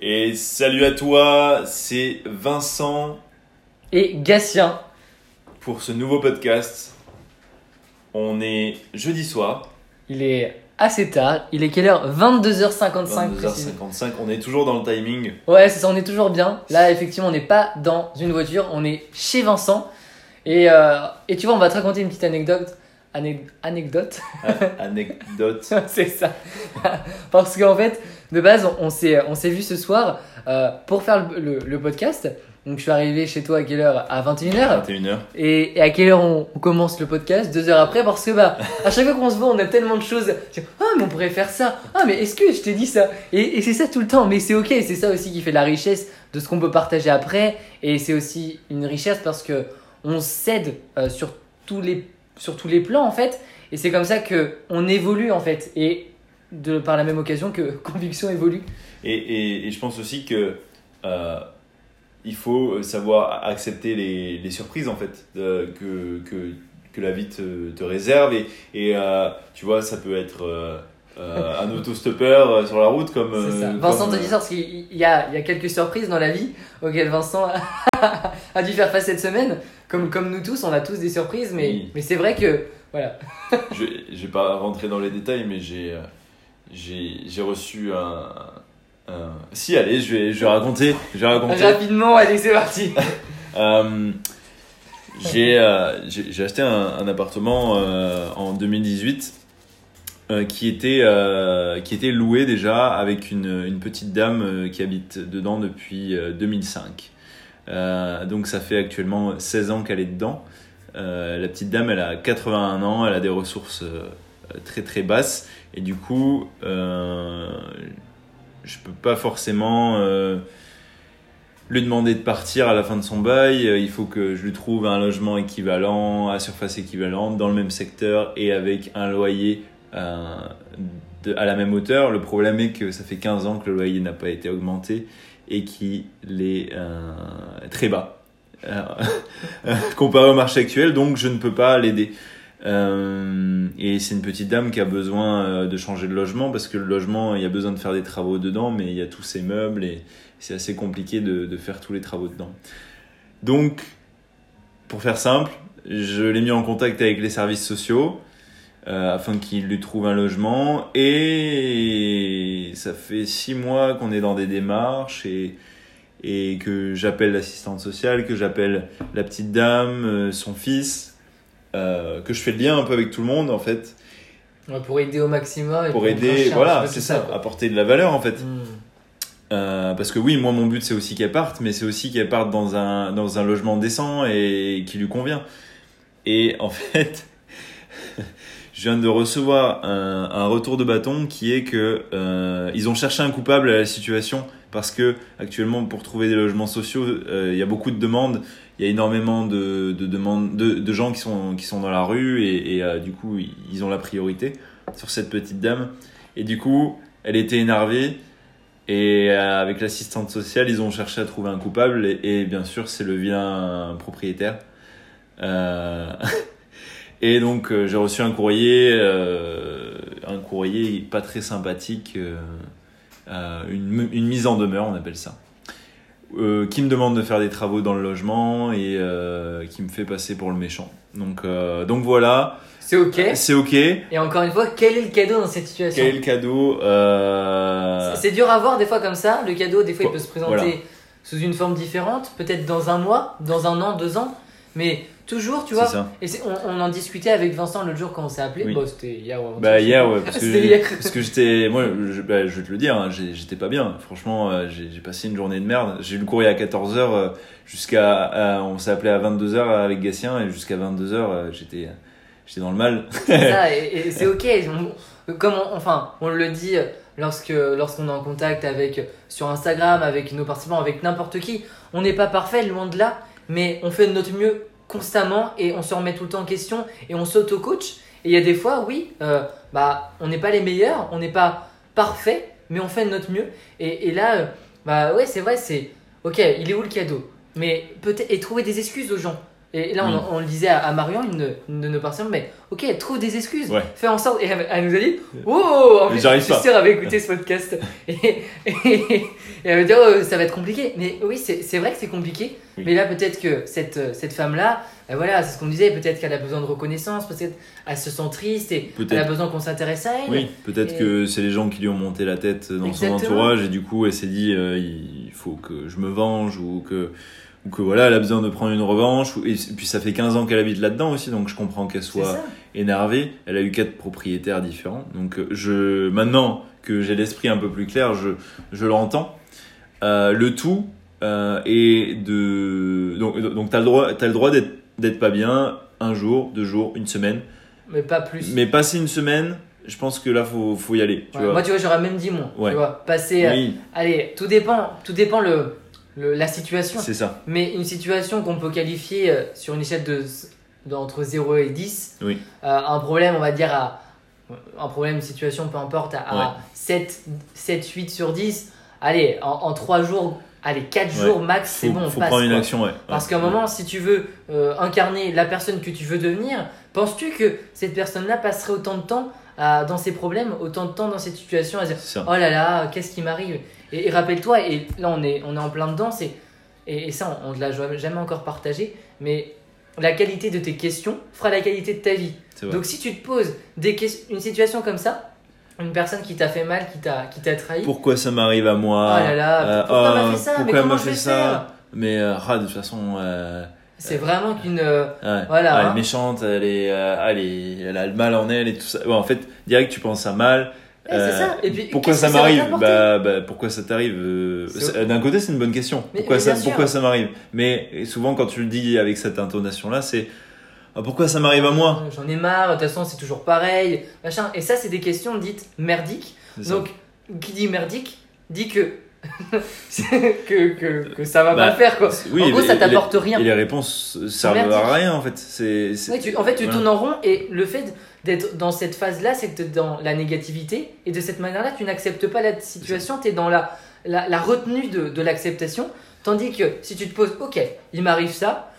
Et salut à toi, c'est Vincent Et Gatien. pour ce nouveau podcast. On est jeudi soir, Il est assez tard. Il est quelle heure? 22h55 précisément. 22h55. On est toujours dans le timing. Ouais, c'est ça, on est toujours bien. Là, effectivement, on n'est pas dans une voiture, on est chez Vincent. Et, euh, et tu vois, on va te raconter une petite anecdote. Anec- anecdote A- Anecdote. C'est ça. Parce qu'en fait, de base, on, on s'est on s'est vu ce soir euh, pour faire le, le- le podcast. Donc, je suis arrivé chez toi à quelle heure? À 21h. 21h. Et, et à quelle heure on, on commence le podcast? Deux heures après Parce que bah, à chaque fois qu'on se voit, on a tellement de choses. Ah, mais on pourrait faire ça. Ah, mais est-ce que je t'ai dit ça? Et, et c'est ça tout le temps. Mais c'est ok. C'est ça aussi qui fait la richesse de ce qu'on peut partager après. Et c'est aussi une richesse parce que on s'aide euh, sur tous les sur tous les plans en fait. Et c'est comme ça que on évolue en fait. Et de par la même occasion que conviction évolue. Et, et- et je pense aussi que euh, il faut savoir accepter les, les surprises en fait que, que, que la vie te, te réserve. Et, et euh, tu vois, ça peut être euh, un autostoppeur sur la route comme. Ça. Vincent comme, te dit ça parce qu'il il y a, il y a quelques surprises dans la vie auxquelles Vincent a, dû faire face cette semaine. Comme, comme nous tous, on a tous des surprises, mais, Oui. mais c'est vrai que. Voilà. Je je vais pas rentrer dans les détails, mais j'ai j'ai reçu un, un- Si, allez, je vais, je vais raconter. Je vais raconter. Rapidement, allez, c'est parti. Euh, j'ai euh, j'ai acheté un, un appartement euh, en 2018 euh, qui, était, qui était loué déjà avec une, une petite dame qui habite dedans depuis euh, 2005. Euh, donc ça fait actuellement 16 ans qu'elle est dedans. Euh, la petite dame, elle a 81 ans, elle a des ressources euh, très très basses et du coup, euh, je peux pas forcément euh, lui demander de partir à la fin de son bail. Euh, Il faut que je lui trouve un logement équivalent, à surface équivalente, dans le même secteur et avec un loyer euh, à la même hauteur. Le problème est que ça fait 15 ans que le loyer n'a pas été augmenté et qu'il est euh, très bas euh, comparé au marché actuel, donc je ne peux pas l'aider. Euh, et c'est une petite dame qui a besoin euh, de changer de logement parce que le logement, il y a besoin de faire des travaux dedans, mais il y a tous ces meubles et c'est assez compliqué de, faire tous les travaux dedans. Donc, pour faire simple, je l'ai mis en contact avec les services sociaux euh, afin qu'ils lui trouvent un logement et ça fait six mois qu'on est dans des démarches et, que j'appelle l'assistante sociale, que j'appelle la petite dame, son fils, euh, que je fais le lien un peu avec tout le monde en fait Ouais, pour aider au maximum. et pour aider, un voilà, c'est ça, apporter de la valeur en fait. Hmm. Euh, parce que oui, moi mon but c'est aussi qu'elle parte, mais c'est aussi qu'elle parte dans un, dans un logement décent et qui lui convient. Et en fait, je viens de recevoir un, un retour de bâton qui est que euh, ils ont cherché un coupable à la situation parce que actuellement pour trouver des logements sociaux, euh, il y a beaucoup de demandes, il y a énormément de, de demandes de, gens qui sont, qui sont dans la rue et, euh, du coup ils- ont la priorité sur cette petite dame. Et du coup, elle était énervée. Et euh, avec l'assistante sociale, ils ont cherché à trouver un coupable. Et, bien sûr, c'est le vilain propriétaire. Euh, et donc, j'ai reçu un courrier, un courrier pas très sympathique, une mise en demeure, on appelle ça. Euh, qui me demande de faire des travaux dans le logement et euh, qui me fait passer pour le méchant. Donc, euh, donc voilà, C'est ok. c'est ok. Et encore une fois, quel est le cadeau dans cette situation? Quel est le cadeau C'est dur à voir des fois comme ça. Le cadeau, des fois, il peut se présenter Voilà. sous une forme différente, peut-être dans un mois, dans un an, deux ans. Mais toujours, tu vois. Et on, on en discutait avec Vincent l'autre jour quand on s'est appelé. Oui. Bon, c'était hier ou Bah hier ouais parce que parce j'étais moi je, bah, je vais te le dire hein, j'étais pas bien franchement euh, j'ai passé une journée de merde j'ai eu le courrier à 14h jusqu'à à- on s'est appelé à 22h avec Gatien et jusqu'à 22h j'étais j'étais dans le mal C'est ça, et, et c'est ok. On- comme on, enfin, on le dit lorsque lorsqu'on est en contact avec sur Instagram, avec nos participants, avec n'importe qui, on n'est pas parfait, loin de là, mais on fait de notre mieux constamment et on se remet tout le temps en question et on s'auto-coach. Et il y a des fois, oui, euh, bah, on n'est pas les meilleurs, on n'est pas parfait, mais on fait de notre mieux. Et, là, euh, bah ouais, c'est vrai, c'est ok. Il est où le cadeau? Mais peut-être et trouver des excuses aux gens. Et là, on, Oui. on le disait à, à Marion, une, une de nos patientes, mais ok, trouve des excuses. Ouais. Fais en sorte. Et elle, elle nous a dit Oh En fait, je suis sûre, elle avait écouté ce podcast. Et, et- et elle me dit Oh, ça va être compliqué. Mais oui, c'est vrai que c'est compliqué. Oui. Mais là, peut-être que cette, euh, cette femme-là, euh, voilà, c'est ce qu'on disait, peut-être qu'elle a besoin de reconnaissance, peut-être qu'elle se sent triste et elle a besoin qu'on s'intéresse à elle. Oui, peut-être Et- que c'est les gens qui lui ont monté la tête dans Exactement. son entourage et du coup elle s'est dit euh, il faut que je me venge ou que ou que voilà elle a besoin de prendre une revanche et puis ça fait 15 ans qu'elle habite là-dedans aussi donc je comprends qu'elle soit énervée. Elle a eu quatre propriétaires différents donc euh, je maintenant que j'ai l'esprit un peu plus clair je je l'entends. Euh, le tout euh, est de donc donc t'as le droit le droit d'être d'être pas bien un jour deux jours une semaine Mais pas plus. mais passer une semaine, je pense que là, faut, faut y aller. Tu Ouais, vois. Moi, tu vois, j'aurais même dit moins. Ouais. Tu vois, passer. euh, oui, Allez, tout dépend, tout dépend le, le- la situation. c'est ça. Mais une situation qu'on peut qualifier euh, sur une échelle de, de entre 0 et 10, Oui. euh, un problème, on va dire à. Un problème, une situation, peu importe, à, Ouais. 7, 7, 8 sur 10, allez, en, en 3 jours, allez, 4 Ouais. jours max, c'est bon, on faut passe. prendre une quoi. action, ouais. Parce qu'à un moment, si tu veux euh, incarner la personne que tu veux devenir, penses-tu que cette personne-là passerait autant de temps à- dans ses problèmes, autant de temps dans cette situation à dire oh là là, qu'est-ce qui m'arrive? Et, et rappelle-toi, et là on est, on est en plein dedans, c'est, et, et ça on ne l'a jamais encore partagé, mais la qualité de tes questions fera la qualité de ta vie. Donc si tu te poses des une situation comme ça, une personne qui t'a fait mal, qui t'a, qui t'a trahi, Pourquoi ça m'arrive à moi oh là là, Euh, pourquoi oh, m'a fait ça? Mais pourquoi m'a fait ça euh, ah, de toute façon, euh, C'est vraiment qu'une... ouais. Voilà, Ah, elle hein. est méchante, elle, est, elle, est- elle a le mal en elle et tout ça. En fait, direct, tu penses à mal. Ouais, c'est ça. Et puis, pourquoi ça m'arrive bah, bah, Pourquoi ça t'arrive euh, D'un côté, c'est une bonne question. Mais- pourquoi, mais ça, pourquoi ça m'arrive? Mais souvent, quand tu le dis avec cette intonation-là, c'est ah, pourquoi ça m'arrive à moi? J'en ai marre, de toute façon c'est toujours pareil, machin. Et ça, c'est des questions dites merdiques. Donc, qui dit merdique dit que que, que, que ça va Bah, pas le faire quoi. Oui, en gros, ça t'apporte rien. Et les réponses servent à rien en fait. C'est, c'est- Ouais, tu- en fait, tu tournes en rond et le fait d'être dans cette phase-là, c'est que tu dans la négativité et de cette manière-là, tu n'acceptes pas la situation, tu es dans la, la, la retenue de, de l'acceptation. Tandis que si tu te poses, ok, il m'arrive ça,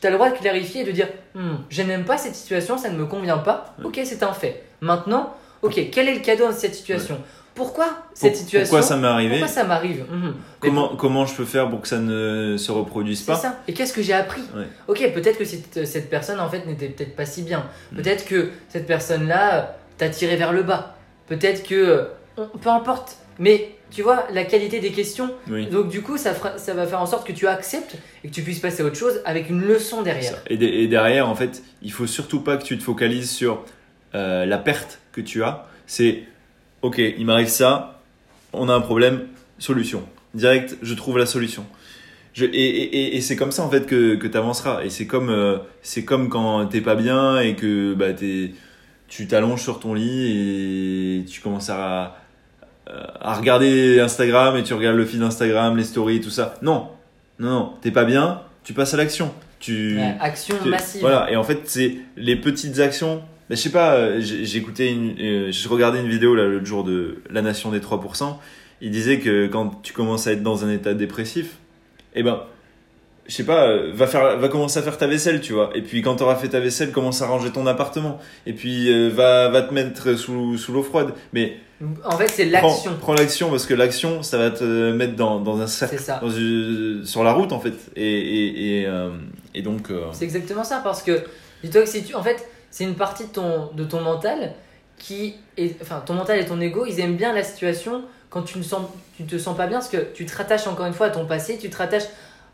tu as le droit de clarifier et de dire, Hmm, je n'aime pas cette situation, ça ne me convient pas, ok, c'est un fait. Maintenant, ok, quel est le cadeau dans cette situation? Pourquoi cette situation Pourquoi ça m'est arrivé Pourquoi ça m'arrive Mhm. Comment, comment je peux faire pour que ça ne se reproduise pas ça. Et qu'est-ce que j'ai appris Ouais. Ok, peut-être que cette, cette personne en fait n'était peut-être pas si bien. Mm. Peut-être que cette personne-là t'a tiré vers le bas. Peut-être que peu importe. Mais tu vois la qualité des questions. Oui. Donc du coup, ça, fera- ça va faire en sorte que tu acceptes et que tu puisses passer à autre chose avec une leçon derrière. Ça. Et, de- et derrière, en fait, il faut surtout pas que tu te focalises sur euh, la perte que tu as. C'est, ok, il m'arrive ça, on a un problème, solution. Direct, je trouve la solution. Je, et et, et- et c'est comme ça en fait que, que tu avanceras. Et c'est comme, euh, c'est comme quand t'es pas bien et que bah, t'es- tu t'allonges sur ton lit et tu commences à, à regarder Instagram et tu regardes le feed Instagram, les stories, tout ça. Non, non, non, t'es pas bien, tu passes à l'action. Tu, Ouais, action tu- massive. Voilà, et en fait, c'est les petites actions. Mais je sais pas, euh, j'ai écouté une, euh, j'ai regardé une vidéo là l'autre jour de La Nation des 3%. Il disait que quand tu commences à être dans un état dépressif, eh ben, je sais pas, euh, va faire, va commencer à faire ta vaisselle, tu vois. Et puis quand t'auras fait ta vaisselle, commence à ranger ton appartement. Et puis euh, va, va te mettre sous, sous l'eau froide. Mais En fait, c'est l'action. prends l'action parce que l'action, ça va te mettre dans, dans un cercle, C'est ça. dans une- sur la route en fait. Et, et, et, euh, et donc. C'est exactement ça parce que dis-toi que si tu en fait c'est une partie de ton de ton mental qui est enfin ton mental et ton ego ils aiment bien la situation quand tu ne sens tu te sens pas bien parce que tu te rattaches encore une fois à ton passé tu te rattaches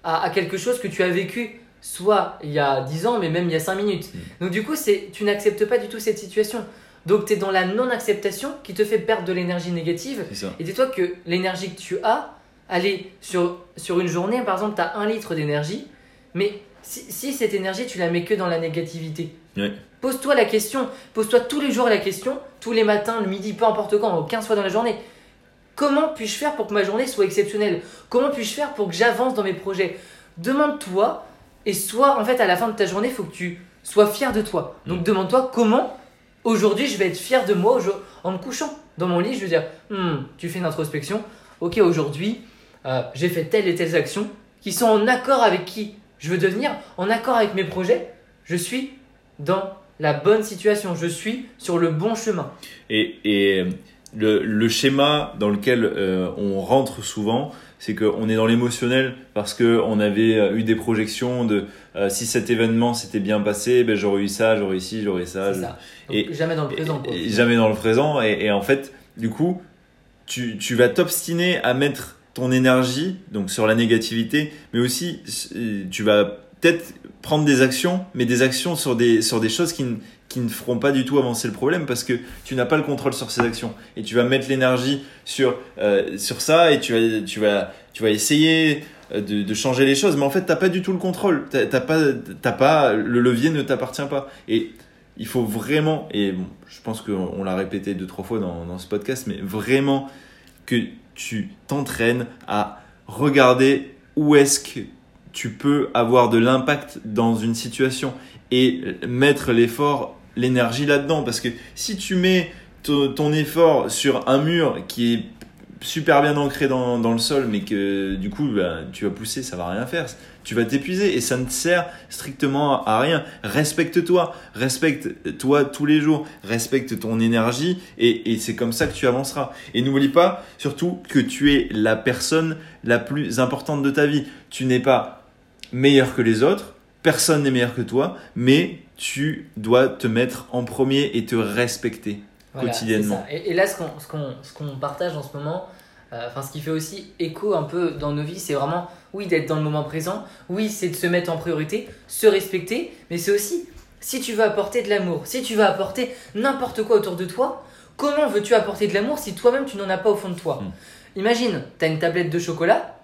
à, à quelque chose que tu as vécu soit il y a 10 ans mais même il y a 5 minutes. Donc du coup c'est tu n'acceptes pas du tout cette situation. Donc tu es dans la non acceptation qui te fait perdre de l'énergie négative. Et dis-toi que l'énergie que tu as, allez, sur, sur une journée, par exemple, tu as un litre d'énergie, mais si, si cette énergie, tu la mets que dans la négativité, Ouais. Pose-toi la question, pose-toi tous les jours la question, tous les matins, le midi, peu importe quand, 15 fois dans la journée. Comment puis-je faire pour que ma journée soit exceptionnelle? Comment puis-je faire pour que j'avance dans mes projets? Demande-toi, et soit, en fait, à la fin de ta journée, il faut que tu sois fier de toi. Donc, demande-toi comment aujourd'hui je vais être fier de moi en me couchant dans mon lit. Je veux dire, Hmm, tu fais une introspection. Ok, aujourd'hui, euh, j'ai fait telle et telle actions qui sont en accord avec qui je veux devenir en accord avec mes projets, je suis dans la bonne situation, je suis sur le bon chemin. Et, et le, le, schéma dans lequel euh, on rentre souvent, c'est qu'on est dans l'émotionnel parce qu'on avait euh, eu des projections de euh, si cet événement s'était bien passé, ben, j'aurais eu ça, j'aurais eu ci, j'aurais ça. et jamais dans le présent. Et, jamais dans le présent. Et, et, en fait, du coup, tu, tu vas t'obstiner à mettre ton énergie donc sur la négativité, mais aussi tu vas peut-être prendre des actions, mais des actions sur des, sur des choses qui, qui ne feront pas du tout avancer le problème parce que tu n'as pas le contrôle sur ces actions. Et tu vas mettre l'énergie sur euh, sur ça et tu vas tu vas tu vas essayer euh, de, de changer les choses. Mais en fait t'as pas du tout le contrôle. T'as pas t'as pas le levier ne t'appartient pas. Et il faut vraiment et bon, je pense qu'on l'a répété deux trois fois dans, dans ce podcast mais vraiment que tu t'entraînes à regarder où est-ce que tu peux avoir de l'impact dans une situation et mettre l'effort l'énergie là-dedans. Parce que si tu mets ton effort sur un mur qui est super bien ancré dans, dans le sol, mais que du coup bah, tu vas pousser, ça va rien faire. Tu vas t'épuiser et ça ne sert strictement à rien. Respecte-toi, respecte-toi tous les jours, respecte ton énergie et, et c'est comme ça que tu avanceras. Et n'oublie pas surtout que tu es la personne la plus importante de ta vie. Tu n'es pas meilleur que les autres, personne n'est meilleur que toi, mais tu dois te mettre en premier et te respecter quotidiennement. Et, là, ce qu'on partage en ce moment, euh, enfin, ce qui fait aussi écho un peu dans nos vies, c'est vraiment, oui, d'être dans le moment présent, oui, c'est de se mettre en priorité, se respecter, mais c'est aussi, si tu veux apporter de l'amour, si tu veux apporter n'importe quoi autour de toi, comment veux-tu apporter de l'amour si toi-même tu n'en as pas au fond de toi? Hmm. Imagine, tu as une tablette de chocolat,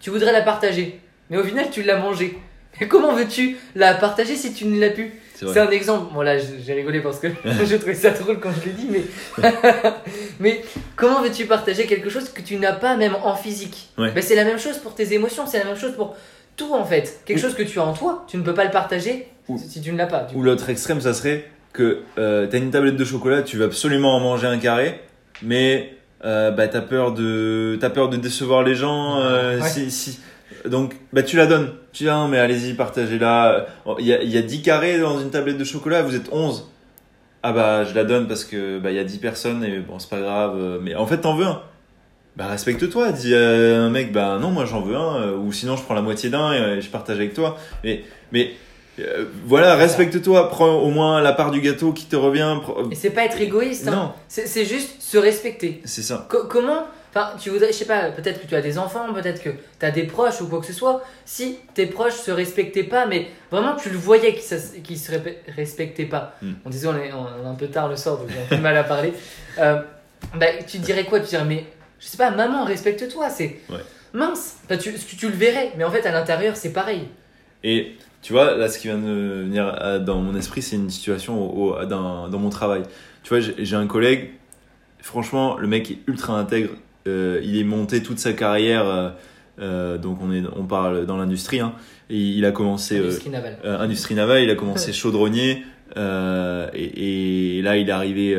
tu voudrais la partager, mais au final, tu l'as mangée. comment veux-tu la partager si tu ne l'as plus C'est un exemple. Bon, là, j'ai rigolé parce que je trouvais ça drôle quand je l'ai dit, mais. mais comment veux-tu partager quelque chose que tu n'as pas, même en physique? Ben, C'est la même chose pour tes émotions, c'est la même chose pour tout en fait. Quelque chose que tu as en toi, tu ne peux pas le partager si tu ne l'as pas. Ou l'autre extrême, ça serait que euh, tu as une tablette de chocolat, tu veux absolument en manger un carré, mais euh, bah, tu as, peur de, as peur de décevoir les gens. Euh, si, si donc, bah, tu la donnes. Tu dis, ah, mais allez-y, partagez-la. Il y a, y a 10 carrés dans une tablette de chocolat, vous êtes 11. Ah bah, je la donne parce que bah, y a 10 personnes et bon, c'est pas grave. Mais en fait, t'en veux un. Bah, respecte-toi. Dis à un mec, bah non, moi j'en veux un. Euh, ou sinon, je prends la moitié d'un et je partage avec toi. Mais, mais euh, voilà, respecte-toi, prends au moins la part du gâteau qui te revient. Et c'est pas être égoïste, hein. non. C'est juste se respecter. C'est ça. comment Enfin, tu voudrais, je sais pas, peut-être que tu as des enfants, peut-être que tu as des proches ou quoi que ce soit. Si tes proches se respectaient pas, mais vraiment tu le voyais qu'ils se respectaient pas. Hmm. On disait, on est, on est, un peu tard le soir, donc j'ai un peu mal à parler. Euh, bah, tu dirais quoi? Tu dirais, mais je sais pas, maman, respecte-toi. C'est mince. Tu, tu le verrais, mais en fait, à l'intérieur, c'est pareil. Et tu vois, là, ce qui vient de venir dans mon esprit, c'est une situation dans, dans mon travail. Tu vois, j'ai un collègue, franchement, le mec est ultra intègre euh, il est monté toute sa carrière. Euh, euh, donc on, est, on parle dans l'industrie. Hein, et il a commencé industrie navale. industrie navale. Il a commencé chaudronnier. Et, et, là, il est arrivé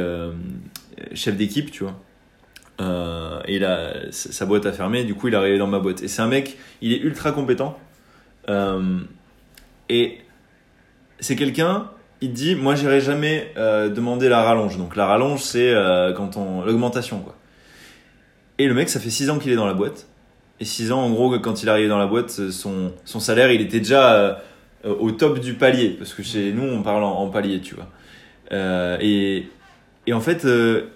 chef d'équipe, tu vois. et là, sa boîte a fermé. Du coup, il est arrivé dans ma boîte. Et c'est un mec, il est ultra compétent. et c'est quelqu'un, il dit, moi, j'irai jamais demander la rallonge. Donc la rallonge, c'est quand on l'augmentation, quoi. Et le mec, ça fait 6 ans qu'il est dans la boîte. Et 6 ans, en gros, quand il arrivé dans la boîte, son, salaire, il était déjà euh, au top du palier. Parce que chez nous, on parle en, palier, tu vois. Euh, et, en fait, euh,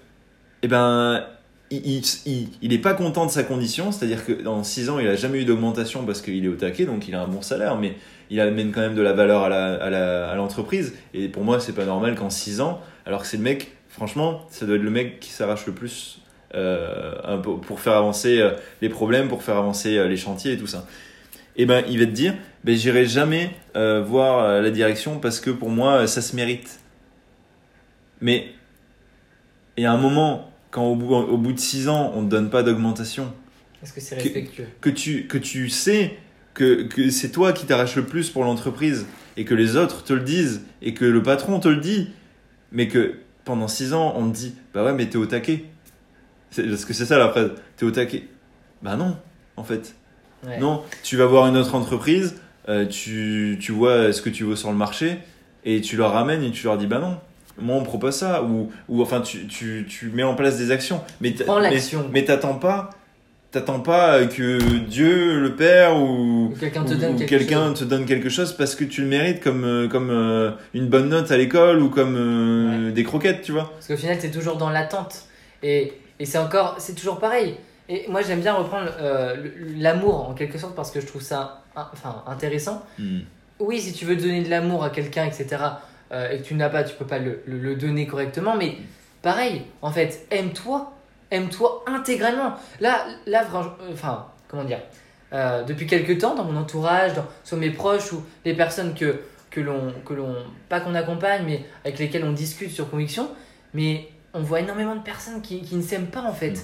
eh ben, il, il, il, est pas content de sa condition. C'est-à-dire que dans 6 ans, il a jamais eu d'augmentation parce qu'il est au taquet, donc il a un bon salaire. Mais il amène quand même de la valeur à l'entreprise. Et pour moi, c'est pas normal qu'en 6 ans, alors que c'est le mec, franchement, ça doit être le mec qui s'arrache le plus euh, pour faire avancer euh, les problèmes, pour faire avancer euh, les chantiers et tout ça. Et eh ben, il va te dire, ben, j'irai jamais voir la direction parce que pour moi, ça se mérite. Mais il y a un moment, quand au bout, au bout de 6 ans, on ne donne pas d'augmentation. Est-ce que c'est respectueux que, tu, que tu sais que, que c'est toi qui t'arraches le plus pour l'entreprise et que les autres te le disent et que le patron te le dit, mais que pendant 6 ans, on te dit, bah ouais, mais t'es au taquet. Parce que c'est ça la phrase. T'es au taquet. Bah non, en fait. Non, tu vas voir une autre entreprise. euh, tu, tu vois ce que tu veux sur le marché et tu leur ramènes et tu leur dis bah non. Moi, on propose ça. Ou, ou enfin, tu, tu, tu mets en place des actions. Mais l'action. Mais t'attends pas. T'attends pas que Dieu, le Père ou, Ou quelqu'un te ou- donne ou quelque quelqu'un chose. te donne quelque chose parce que tu le mérites comme, euh, comme euh, une bonne note à l'école ou comme euh, des croquettes, tu vois. Parce qu'au final, tu es toujours dans l'attente. Et, et c'est encore, c'est toujours pareil. Et moi, j'aime bien reprendre euh, l'amour en quelque sorte parce que je trouve ça enfin, intéressant. Hmm. Oui, si tu veux donner de l'amour à quelqu'un, etc., euh, et que tu n'as pas, tu peux pas le, le- le donner correctement. Mais pareil, en fait, aime-toi. Aime-toi intégralement. Là, là euh, enfin, comment dire euh, Depuis quelques temps, dans mon entourage, dans, sur mes proches ou les personnes que, que l'on, que l'on, pas qu'on accompagne, mais avec lesquelles on discute sur conviction, mais on voit énormément de personnes qui, qui ne s'aiment pas en fait.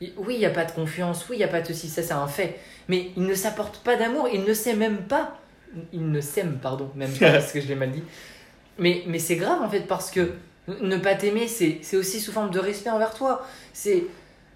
Il- Oui, il n'y a pas de confiance, oui, il n'y a pas de ceci, ça c'est un fait. Mais ils ne s'apportent pas d'amour, ils ne s'aiment même pas. Ils ne s'aiment, pardon, même pas parce que je l'ai mal dit. Mais, mais c'est grave en fait parce que ne pas t'aimer, c'est c'est aussi sous forme de respect envers toi. C'est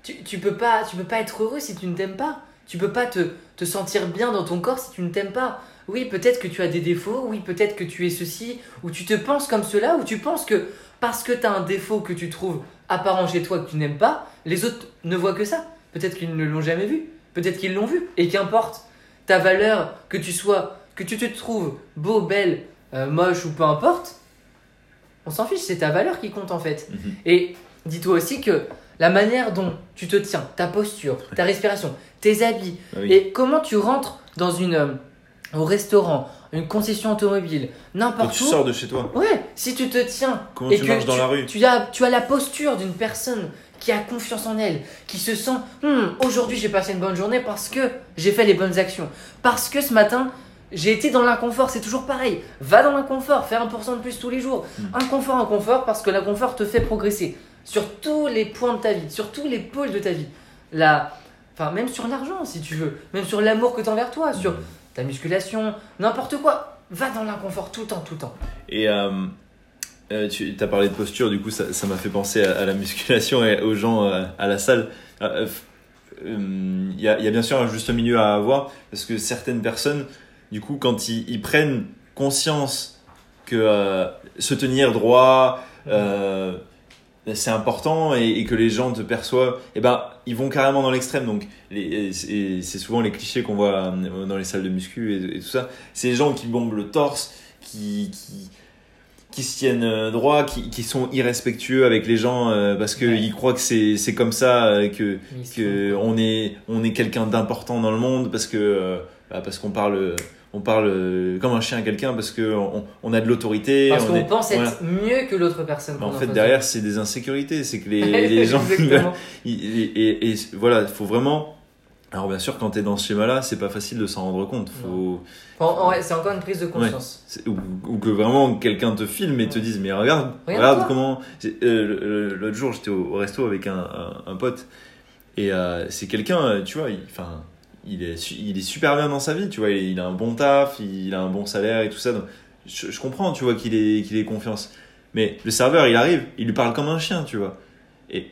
tu, tu peux pas tu peux pas être heureux si tu ne t'aimes pas. Tu peux pas te, te sentir bien dans ton corps si tu ne t'aimes pas. Oui, peut-être que tu as des défauts, oui, peut-être que tu es ceci, ou tu te penses comme cela, ou tu penses que parce que tu as un défaut que tu trouves apparent chez toi que tu n'aimes pas, les autres ne voient que ça. Peut-être qu'ils ne l'ont jamais vu, peut-être qu'ils l'ont vu, et qu'importe ta valeur, que tu sois, que tu te trouves beau, belle, euh, moche ou peu importe, on s'en fiche, c'est ta valeur qui compte en fait. Mhm. Et dis-toi aussi que la manière dont tu te tiens, ta posture, ta respiration, tes habits, Ah oui. et comment tu rentres dans une, euh, au restaurant, une concession automobile, n'importe tu où. sors de chez toi, Ouais, si tu te tiens comment et tu que marches dans tu, la rue. tu as, tu as la posture d'une personne qui a confiance en elle, qui se sent Hmm, aujourd'hui j'ai passé une bonne journée parce que j'ai fait les bonnes actions, parce que ce matin j'ai été dans l'inconfort, c'est toujours pareil. Va dans l'inconfort, fais 1% de plus tous les jours. Inconfort, inconfort, parce que l'inconfort te fait progresser sur tous les points de ta vie, sur tous les pôles de ta vie. La... Enfin, même sur l'argent si tu veux, même sur l'amour que tu as envers toi, sur ta musculation, n'importe quoi. Va dans l'inconfort tout le temps, tout le temps. Et euh, euh, tu as parlé de posture, du coup, ça m'a fait penser à, la musculation et aux gens euh, à la salle. Il y, a, bien sûr un juste milieu à avoir parce que certaines personnes, du coup, quand ils, prennent conscience que se tenir droit, c'est important et, et que les gens te perçoivent, et ben ils vont carrément dans l'extrême. Donc les- et c'est souvent les clichés qu'on voit euh, dans les salles de muscu et, et tout ça. C'est les gens qui bombent le torse, qui, qui qui se tiennent euh, droit, qui, qui sont irrespectueux avec les gens euh, parce qu'ils Ouais. croient que c'est c'est comme ça euh, que que on est on est quelqu'un d'important dans le monde parce que euh, bah, parce qu'on parle on parle euh, comme un chien à quelqu'un parce que on, a de l'autorité Parce on qu'on est- pense être voilà. mieux que l'autre personne. Mais en qu'on fait derrière c'est des insécurités c'est que les, les gens et, et- et voilà il faut vraiment alors bien sûr quand tu es dans ce schéma là c'est pas facile de s'en rendre compte faut Enfin, c'est encore une prise de conscience. ou, ou que vraiment quelqu'un te filme et te dise mais regarde regarde comment euh, l'autre jour j'étais au, resto avec un, un, un pote et euh, c'est quelqu'un tu vois il, enfin il est il est super bien dans sa vie tu vois il, a un bon taf il a un bon salaire et tout ça donc je, je comprends tu vois qu'il ait confiance. Mais le serveur il arrive il lui parle comme un chien tu vois. Et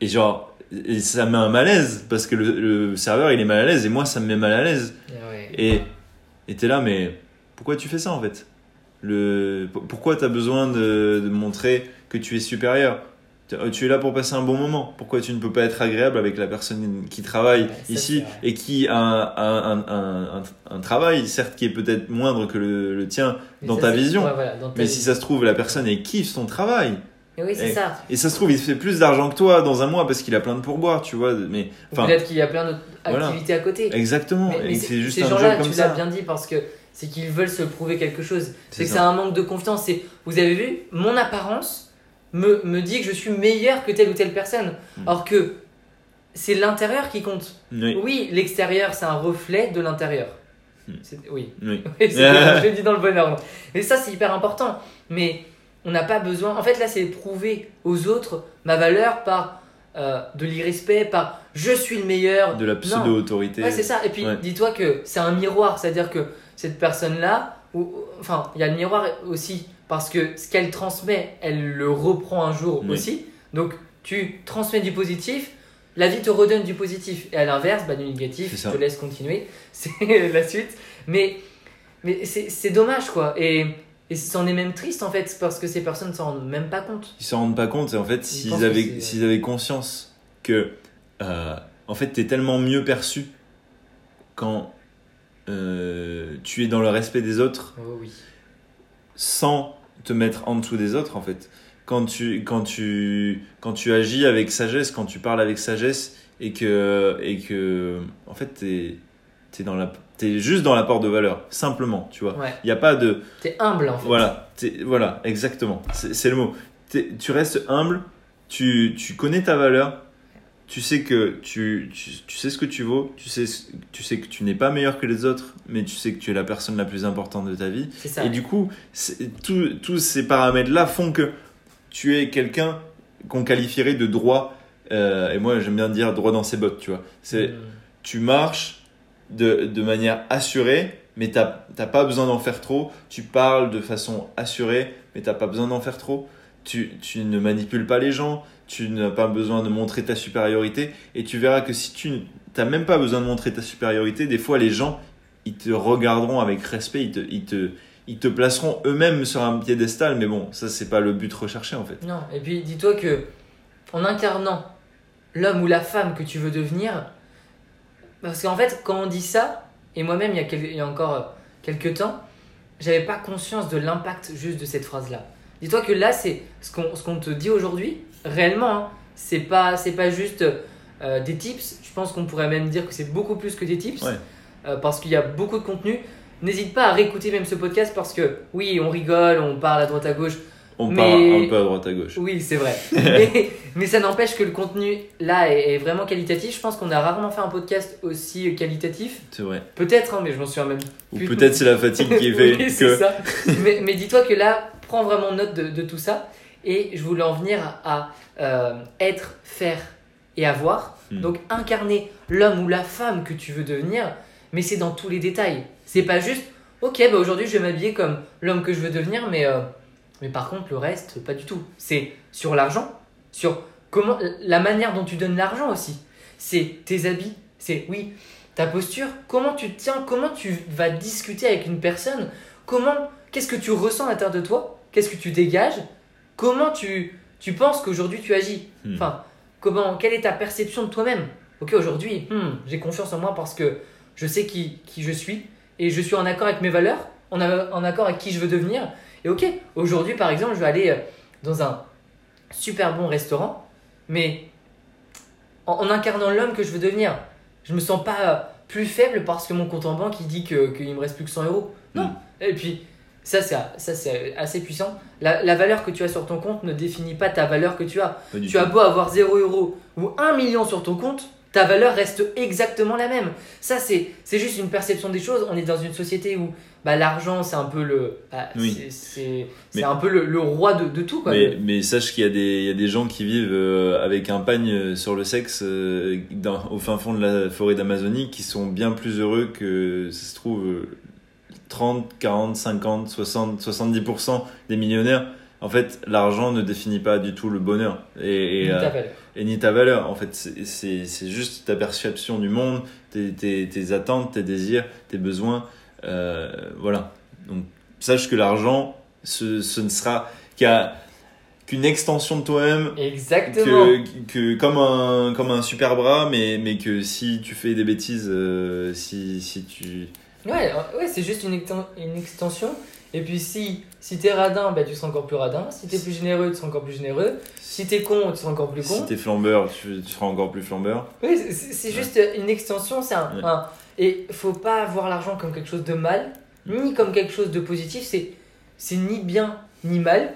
et genre et ça me met un malaise parce que le, le serveur il est mal à l'aise et moi ça me met mal à l'aise. Et ouais. et et t'es là, mais pourquoi tu fais ça en fait? Le, Pourquoi t'as besoin de, de montrer que tu es supérieur? Tu- euh, Tu es là pour passer un bon moment. Pourquoi tu ne peux pas être agréable avec la personne qui travaille Ouais, ici et qui a un, un, un, un, un travail, certes qui est peut-être moindre que le, le tien Mais dans ta vision ouais, voilà, dans ta Mais vie. si ça se trouve, la personne elle kiffe son travail? Et oui, c'est ça. Et ça se trouve, il fait plus d'argent que toi dans un mois parce qu'il a plein de pourboires, tu vois. Mais Peut-être qu'il y a plein d'autres voilà. activités à côté. exactement. Mais, c'est- juste ces gens-là, tu l'as bien dit parce que c'est qu'ils veulent se prouver quelque chose. C'est que c'est un manque de confiance. C'est, vous avez vu, mon apparence me, me dit que je suis meilleur que telle ou telle personne. Mm. Alors que c'est l'intérieur qui compte. Oui, Oui, l'extérieur, c'est un reflet de l'intérieur. Mm. C'est- Oui, je le dis dans le bon ordre. Et ça, c'est hyper important. Mais on n'a pas besoin. En fait, là, c'est prouver aux autres ma valeur par euh, de l'irrespect, par je suis le meilleur. De la pseudo-autorité. Ouais, c'est ça. Et puis, Ouais. dis-toi que c'est un miroir. C'est-à-dire que cette personne-là, ou, enfin, il y a le miroir aussi. Parce que ce qu'elle transmet, elle le reprend un jour Oui. aussi. Donc, tu transmets du positif. La vie te redonne du positif. Et à l'inverse, bah, du négatif, je te laisse continuer. C'est la suite. Mais Mais c'est dommage, quoi. Et, et c'en est même triste, en fait, parce que ces personnes s'en rendent même pas compte. Ils s'en rendent pas compte et en fait, s'ils avaient, s'ils avaient conscience que euh, en fait, t'es tellement mieux perçu quand euh, tu es dans le respect des autres Oh oui. sans te mettre en dessous des autres en fait. Quand tu, quand tu, quand tu agis avec sagesse, quand tu parles avec sagesse et que, et que en fait, t'es, t'es, dans la, t'es juste dans l'apport de valeur, simplement, tu vois. Ouais. Il n'y a pas de, T'es humble, en fait. voilà, voilà, exactement. C'est le mot. Tu restes humble, tu, tu connais ta valeur, tu sais que tu, tu, tu sais ce que tu vaux, tu sais, tu sais que tu n'es pas meilleur que les autres, mais tu sais que tu es la personne la plus importante de ta vie. Ça. Et du coup, tous ces paramètres-là font que tu es quelqu'un qu'on qualifierait de droit. euh, et moi, j'aime bien dire droit dans ses bottes, tu vois. C'est Mm. tu marches de, de manière assurée, mais tu n'as pas besoin d'en faire trop. Tu parles de façon assurée, mais tu n'as pas besoin d'en faire trop. Tu, tu ne manipules pas les gens, tu n'as pas besoin de montrer ta supériorité. Et tu verras que si tu n'as même pas besoin de montrer ta supériorité, des fois les gens, ils te regarderont avec respect, ils te, ils te, ils te placeront eux-mêmes sur un piédestal. Mais bon, ça, c'est pas le but recherché en fait. Non, et puis dis-toi que en incarnant l'homme ou la femme que tu veux devenir, parce qu'en fait, quand on dit ça, et moi-même il il y a encore euh, quelques temps, j'avais pas conscience de l'impact juste de cette phrase-là. Dis-toi que là, c'est ce qu'on ce qu'on te dit aujourd'hui, réellement, hein, c'est pas, c'est pas juste euh, des tips, je pense qu'on pourrait même dire que c'est beaucoup plus que des tips, Ouais. euh, parce qu'il y a beaucoup de contenu. N'hésite pas à réécouter même ce podcast parce que oui, on rigole, on parle à droite à gauche, On Mais- part un peu à droite à gauche. oui, c'est vrai. mais, mais ça n'empêche que le contenu là est, est vraiment qualitatif. Je pense qu'on a rarement fait un podcast aussi qualitatif. C'est vrai. Peut-être, hein, mais je m'en souviens même Ou peut-être c'est la fatigue qui fait Oui, c'est que. ça. mais mais dis-toi que là, prends vraiment note de, de tout ça. Et je voulais en venir à, euh, être, faire et avoir. Hmm. Donc incarner l'homme ou la femme que tu veux devenir, mais c'est dans tous les détails. C'est pas juste, ok, bah aujourd'hui je vais m'habiller comme l'homme que je veux devenir, mais, euh, mais par contre le reste, pas du tout. C'est sur l'argent, sur comment la manière dont tu donnes l'argent aussi. C'est tes habits, c'est oui, ta posture, comment tu te tiens, comment tu vas discuter avec une personne, comment, qu'est-ce que tu ressens à l'intérieur de toi, qu'est-ce que tu dégages, comment tu, tu penses qu'aujourd'hui tu agis. Hmm. Enfin, comment, quelle est ta perception de toi-même Ok, aujourd'hui, hmm, j'ai confiance en moi parce que je sais qui, qui je suis et je suis en accord avec mes valeurs, en, en accord avec qui je veux devenir. Et ok, aujourd'hui par exemple, je vais aller euh, dans un super bon restaurant, mais en, en incarnant l'homme que je veux devenir, je me sens pas euh, plus faible parce que mon compte en banque il dit que- qu'il me reste plus que 100 euros. Non. Mm. Et puis, ça c'est ça, c'est assez puissant. La, la valeur que tu as sur ton compte ne définit pas ta valeur que tu as. Tu as beau avoir 0 euros ou 1 million sur ton compte, ta valeur reste exactement la même. Ça, c'est c'est juste une perception des choses. On est dans une société où bah, l'argent, c'est un peu le, bah, Oui. c'est- un peu le, le roi de, de tout. Quoi. Mais, mais sache qu'il y, a des- il y a des gens qui vivent euh, avec un pagne euh, sur le sexe euh, dans- au fin fond de la forêt d'Amazonie qui sont bien plus heureux que, ça se trouve, 30, 40, 50, 60, 70% des millionnaires. En fait, l'argent ne définit pas du tout le bonheur et, et, Ni ta euh, valeur. et ni ta valeur. En fait, c'est- juste ta perception du monde, tes, tes, tes attentes, tes désirs, tes besoins. euh, voilà. Donc, sache que l'argent, ce, ce ne sera qu'à- qu'une extension de toi-même, Exactement. que, que comme, un, comme un super bras, mais, mais que si tu fais des bêtises, euh, si, si tu. Ouais, euh, ouais c'est juste une, exten- une extension. Et puis si, si t'es radin, bah, tu seras encore plus radin. Si t'es plus généreux, tu seras encore plus généreux. Si t'es con, tu seras encore plus con. Si t'es flambeur, tu, tu seras encore plus flambeur. Oui, c'est- juste une extension, c'est un, Ouais. un- Et faut pas voir l'argent comme quelque chose de mal, ni comme quelque chose de positif. C'est ni bien ni mal.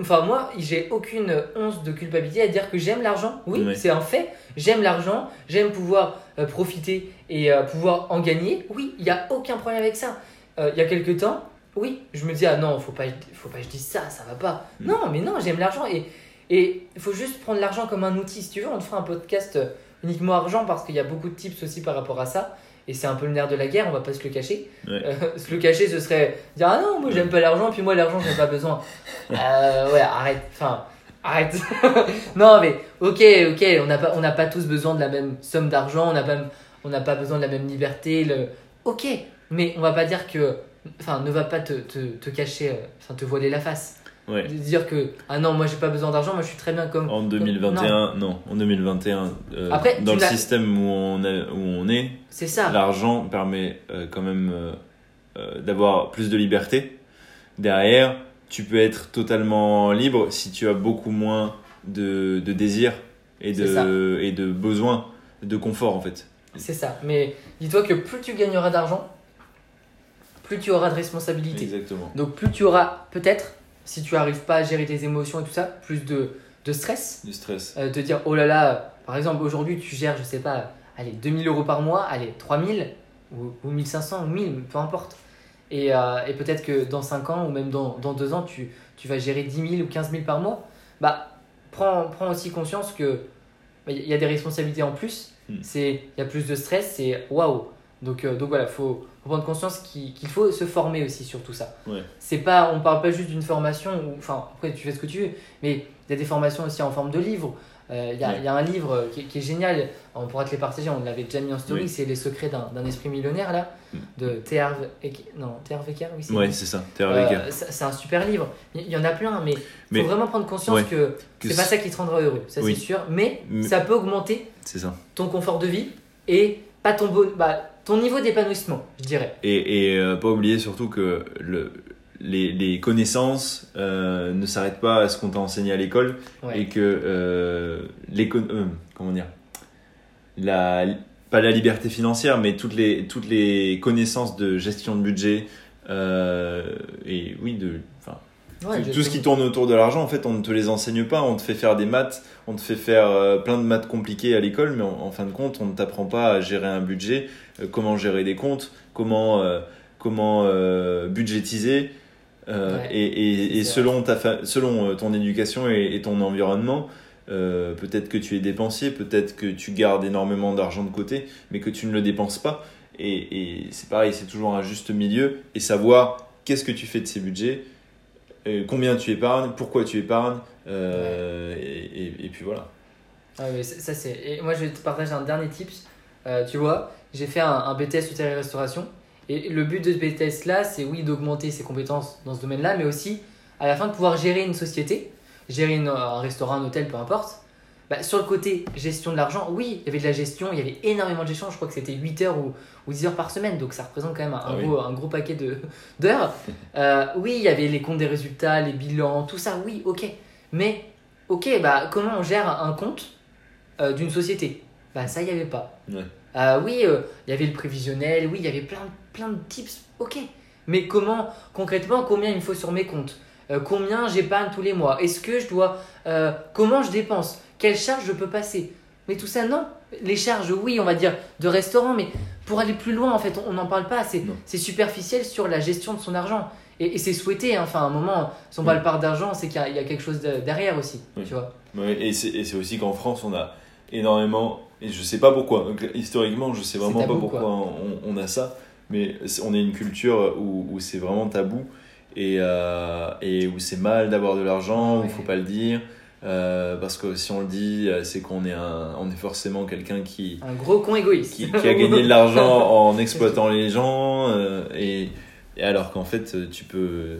Enfin, moi, j'ai aucune once de culpabilité à dire que j'aime l'argent. Oui, c'est un fait. J'aime l'argent, j'aime pouvoir euh, profiter et euh, pouvoir en gagner. Oui, il n'y a aucun problème avec ça. Euh, Il y a quelques temps, oui, je me dis, ah non, faut pas, faut pas que je dise ça, ça va pas. Mm. Non, mais non, j'aime l'argent et et il faut juste prendre l'argent comme un outil. Si tu veux, on te fera un podcast uniquement argent parce qu'il y a beaucoup de tips aussi par rapport à ça. Et c'est un peu le nerf de la guerre, on va pas se le cacher. Ouais. Euh, se le cacher, ce serait dire Ah non, moi j'aime pas l'argent, puis moi l'argent, j'en ai pas besoin. Euh, ouais, arrête. Enfin, arrête. non, mais ok, ok, on n'a pas, on pas tous besoin de la même somme d'argent, on n'a pas, on pas besoin de la même liberté. Le... Ok, mais on va pas dire que. Enfin, ne va pas te, te, te cacher, euh, enfin, te voiler la face. Ouais. De dire que, ah non, moi j'ai pas besoin d'argent, moi je suis très bien comme. En 2021, non, en 2021, euh, Après, dans le système où on, a- où on est, C'est ça. l'argent permet euh, quand même euh, d'avoir plus de liberté. Derrière, tu peux être totalement libre si tu as beaucoup moins de, de désirs et de, et de besoins de confort en fait. C'est ça. Mais dis-toi que plus tu gagneras d'argent, plus tu auras de responsabilités. Exactement. Donc plus tu auras peut-être, si tu n'arrives pas à gérer tes émotions et tout ça, plus de, de stress. Du stress. Euh, te dire, oh là là, par exemple, aujourd'hui tu gères, je sais pas, allez, 2000 euros par mois, allez, 3000 ou, ou 1500 ou 1000, peu importe. Et, euh, et peut-être que dans 5 ans ou même dans, dans 2 ans, tu, tu vas gérer 10 000 ou 15 000 par mois. Bah, prends, prends aussi conscience que bah, il y a des responsabilités en plus. Hmm. C'est Il y a plus de stress, c'est waouh. Donc, euh, donc voilà, il faut, faut prendre conscience qu'il faut se former aussi sur tout ça. Ouais. C'est pas, on parle pas juste d'une formation, enfin après tu fais ce que tu veux, mais il y a des formations aussi en forme de livre. Euh, Il y, a- Ouais. il y a un livre qui, est- qui est génial, on pourra te les partager, on l'avait déjà mis en story, Oui. c'est Les secrets d'un esprit millionnaire là, Mm. de T.R. Non, T.R. Wecker, oui, c'est Ouais, ça. Euh, c'est un super livre. Il y en a plein, mais il Mais- faut vraiment prendre conscience Ouais. que, Que c'est pas ça qui te rendra heureux, ça Oui. c'est sûr. Mais, Mais- ça peut augmenter ça. ton confort de vie et pas ton, bon, bah, ton niveau d'épanouissement, je dirais. Et, et euh, pas oublier surtout que le, les, les connaissances euh, ne s'arrêtent pas à ce qu'on t'a enseigné à l'école Ouais. et que euh, l'écon- euh, comment dire la pas la liberté financière mais toutes les toutes les connaissances de gestion de budget euh, et oui de enfin Ouais, tout ce qui tourne autour de l'argent en fait on ne te les enseigne pas on te fait faire des maths on te fait faire euh, plein de maths compliquées à l'école mais en, en fin de compte on ne t'apprend pas à gérer un budget euh, comment gérer des comptes comment euh, comment budgétiser Ouais, et, et, selon ta fa- selon ton éducation et, et ton environnement euh, peut-être que tu es dépensier peut-être que tu gardes énormément d'argent de côté mais que tu ne le dépenses pas. Et, et c'est pareil c'est toujours un juste milieu et savoir qu'est-ce que tu fais de ces budgets euh, combien tu épargnes, pourquoi tu épargnes, euh, et, et- et puis voilà. Ah oui, ça ça, c'est. Et moi, je vais te partager un dernier tips. Euh, tu vois, j'ai fait un, un BTS hôtellerie-restauration. Et le but de ce BTS là, c'est oui, d'augmenter ses compétences dans ce domaine-là, mais aussi à la fin de pouvoir gérer une société, gérer une- un restaurant, un hôtel, peu importe. Bah, sur le côté gestion de l'argent, oui, il y avait de la gestion, il y avait énormément de gestion. Je crois que c'était 8 heures ou, ou 10 heures par semaine, donc ça représente quand même un, Ah un oui. gros, un gros paquet d'heures. Euh, oui, il y avait les comptes des résultats, les bilans, tout ça, oui, ok. Mais, ok, bah, comment on gère un compte euh, d'une société? Bah, ça, il n'y avait pas. Ouais. Euh, oui, il y avait le prévisionnel, oui, il y avait plein, plein de tips, ok. Mais comment, concrètement, combien il me faut sur mes comptes? Combien j'épargne tous les mois? Est-ce que je dois. comment je dépense? Quelles charges je peux passer? Mais tout ça, non. Les charges, oui, on va dire, de restaurant, mais pour aller plus loin, en fait, on n'en parle pas. C'est superficiel sur la gestion de son argent. Et, et c'est souhaité, hein. enfin, à un moment, si on parle part d'argent, c'est qu'il y, a- il y a quelque chose de- derrière aussi, Oui. tu vois. Et c'est aussi qu'en France, on a énormément, et je sais pas pourquoi, donc, historiquement, je sais vraiment tabou, pas pourquoi on, on a ça, mais on est une culture où, où c'est vraiment tabou et, euh, et où c'est mal d'avoir de l'argent, où il Ouais. faut pas le dire. Euh, parce que si on le dit, euh, c'est qu'on est, un, on est forcément quelqu'un qui, Un gros con égoïste. qui, qui a gagné de l'argent en exploitant les gens euh, et, et alors qu'en fait tu peux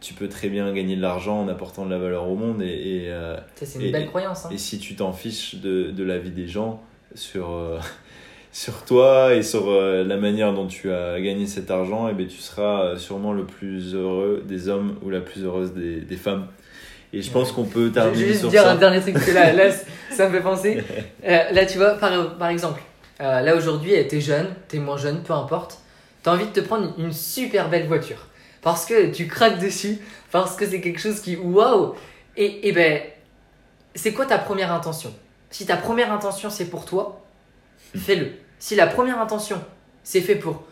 tu peux très bien gagner de l'argent en apportant de la valeur au monde et, et, euh, Ça, c'est une Et- belle croyance. hein. et si tu t'en fiches de, de la vie des gens sur sur toi et sur la manière dont tu as gagné cet argent et ben tu seras sûrement le plus heureux des hommes ou la plus heureuse des, des femmes et je pense qu'on peut Je vais juste sur dire ça un dernier truc, parce que là, là, ça me fait penser. Euh, là, tu vois, par, par exemple, euh, là aujourd'hui, euh, t'es jeune, t'es moins jeune, peu importe. T'as envie de te prendre une super belle voiture. Parce que tu craques dessus, parce que c'est quelque chose qui. Waouh Et, et ben, c'est quoi ta première intention? Si ta première intention c'est pour toi, fais-le. Si la première intention c'est fait pour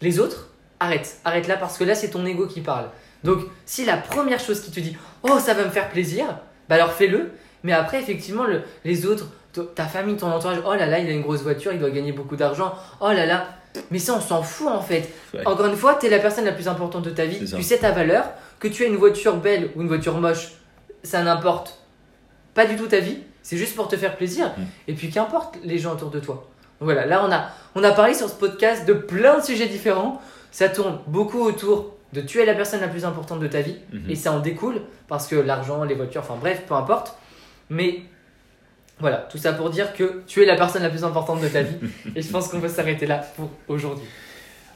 les autres, arrête. Arrête là parce que là c'est ton ego qui parle. Donc si la première chose qui te dit oh ça va me faire plaisir, bah alors fais-le. Mais après effectivement le- les autres, ta famille, ton entourage, oh là là il a une grosse voiture, il doit gagner beaucoup d'argent, oh là là. Mais ça on s'en fout en fait. Ouais. Encore une fois, tu es la personne la plus importante de ta vie, tu sais ta valeur, que tu aies une voiture belle ou une voiture moche, ça n'importe pas du tout ta vie, c'est juste pour te faire plaisir. Mm. Et puis qu'importe les gens autour de toi. Voilà, là on a, on a parlé sur ce podcast de plein de sujets différents. Ça tourne beaucoup autour de tu es la personne la plus importante de ta vie Mhm. et ça en découle parce que l'argent, les voitures, enfin bref, peu importe. Mais voilà, tout ça pour dire que tu es la personne la plus importante de ta vie et je pense qu'on peut s'arrêter là pour aujourd'hui.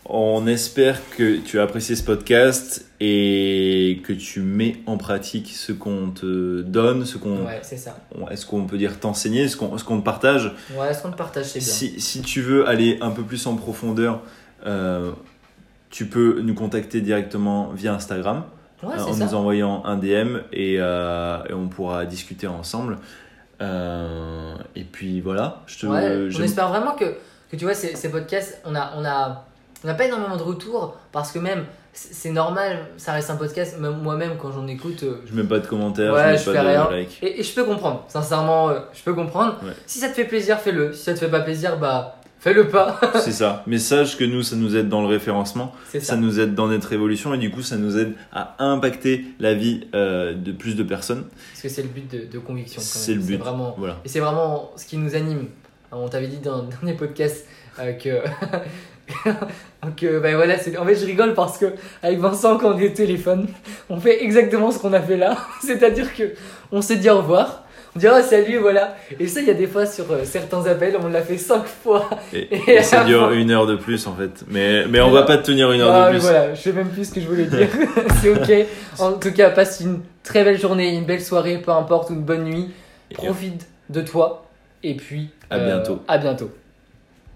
On espère que tu as apprécié ce podcast et que tu mets en pratique ce qu'on te donne, ce qu'on, Ouais, c'est ça. est-ce qu'on peut dire t'enseigner, ce qu'on, ce qu'on te partage? Ouais, ce qu'on te partage, c'est bien. Si, si tu veux aller un peu plus en profondeur, euh, tu peux nous contacter directement via Instagram Ouais, euh, en ça. nous envoyant un DM et, euh, et on pourra discuter ensemble. Euh, et puis voilà, je te, Ouais, on espère vraiment que, que tu vois, ces, ces podcasts, on a, on a, on n'a pas énormément de retours parce que même, c'est normal, ça reste un podcast, même moi-même quand j'en écoute, euh, je mets pas de commentaires, Ouais, je mets je pas fais de rien. like. Et, et je peux comprendre, sincèrement, euh, je peux comprendre. Ouais. Si ça te fait plaisir, fais-le. Si ça te fait pas plaisir, bah fais-le pas. C'est ça. Mais sache que nous, ça nous aide dans le référencement. Ça ça. nous aide dans notre évolution et du coup, ça nous aide à impacter la vie euh, de plus de personnes. Parce que c'est le but de, de conviction. C'est le but. Vraiment, Voilà. et c'est vraiment ce qui nous anime. On t'avait dit dans, les podcasts euh, que. que bah voilà, c'est- en fait je rigole parce que avec Vincent quand on est au téléphone, on fait exactement ce qu'on a fait là, c'est-à-dire que on se dit au revoir, on dit ah salut voilà, et ça il y a des fois sur euh, certains appels on l'a fait cinq fois. Et, Et et ça dure une heure de plus en fait. Mais, mais on va pas te tenir une heure Ah, de mais plus. voilà, je sais même plus ce que je voulais dire. c'est ok. En tout cas, passe une très belle journée, une belle soirée, peu importe, ou une bonne nuit. Profite de toi. Et puis, À bientôt. À bientôt.